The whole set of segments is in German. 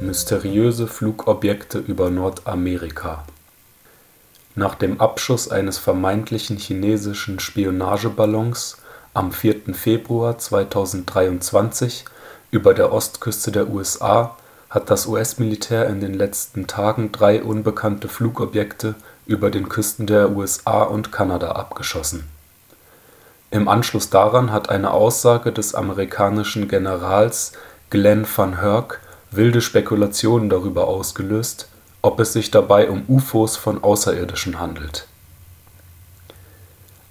Mysteriöse Flugobjekte über Nordamerika Nach dem Abschuss eines vermeintlichen chinesischen Spionageballons am 4. Februar 2023 über der Ostküste der USA hat das US-Militär in den letzten Tagen drei unbekannte Flugobjekte über den Küsten der USA und Kanada abgeschossen im Anschluss daran hat eine Aussage des amerikanischen Generals Glenn van Herk wilde Spekulationen darüber ausgelöst, ob es sich dabei um UFOs von Außerirdischen handelt.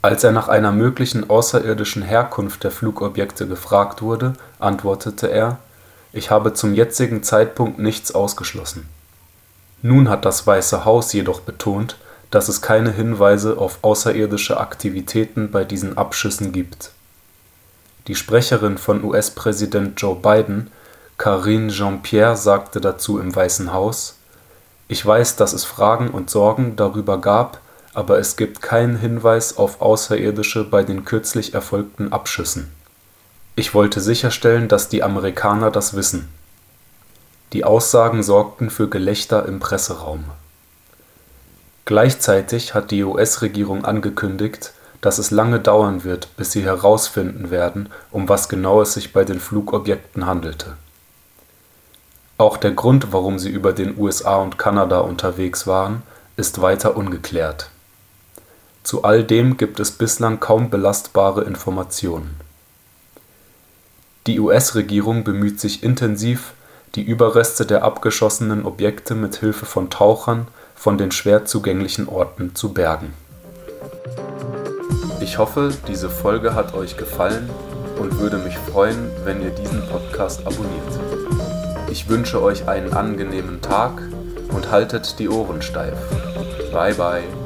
Als er nach einer möglichen außerirdischen Herkunft der Flugobjekte gefragt wurde, antwortete er, ich habe zum jetzigen Zeitpunkt nichts ausgeschlossen. Nun hat das Weiße Haus jedoch betont dass es keine Hinweise auf außerirdische Aktivitäten bei diesen Abschüssen gibt. Die Sprecherin von US-Präsident Joe Biden, Karine Jean-Pierre, sagte dazu im Weißen Haus: Ich weiß, dass es Fragen und Sorgen darüber gab, aber es gibt keinen Hinweis auf Außerirdische bei den kürzlich erfolgten Abschüssen. Ich wollte sicherstellen, dass die Amerikaner das wissen. Die Aussagen sorgten für Gelächter im Presseraum Gleichzeitig hat die US-Regierung angekündigt, dass es lange dauern wird, bis sie herausfinden werden, um was genau es sich bei den Flugobjekten handelte. Auch der Grund, warum sie über den USA und Kanada unterwegs waren, ist weiter ungeklärt. Zu all dem gibt es bislang kaum belastbare Informationen. Die US-Regierung bemüht sich intensiv, die Überreste der abgeschossenen Objekte mit Hilfe von Tauchern von den schwer zugänglichen Orten zu bergen. Ich hoffe, diese Folge hat euch gefallen und würde mich freuen, wenn ihr diesen Podcast abonniert. Ich wünsche euch einen angenehmen Tag und haltet die Ohren steif. Bye bye.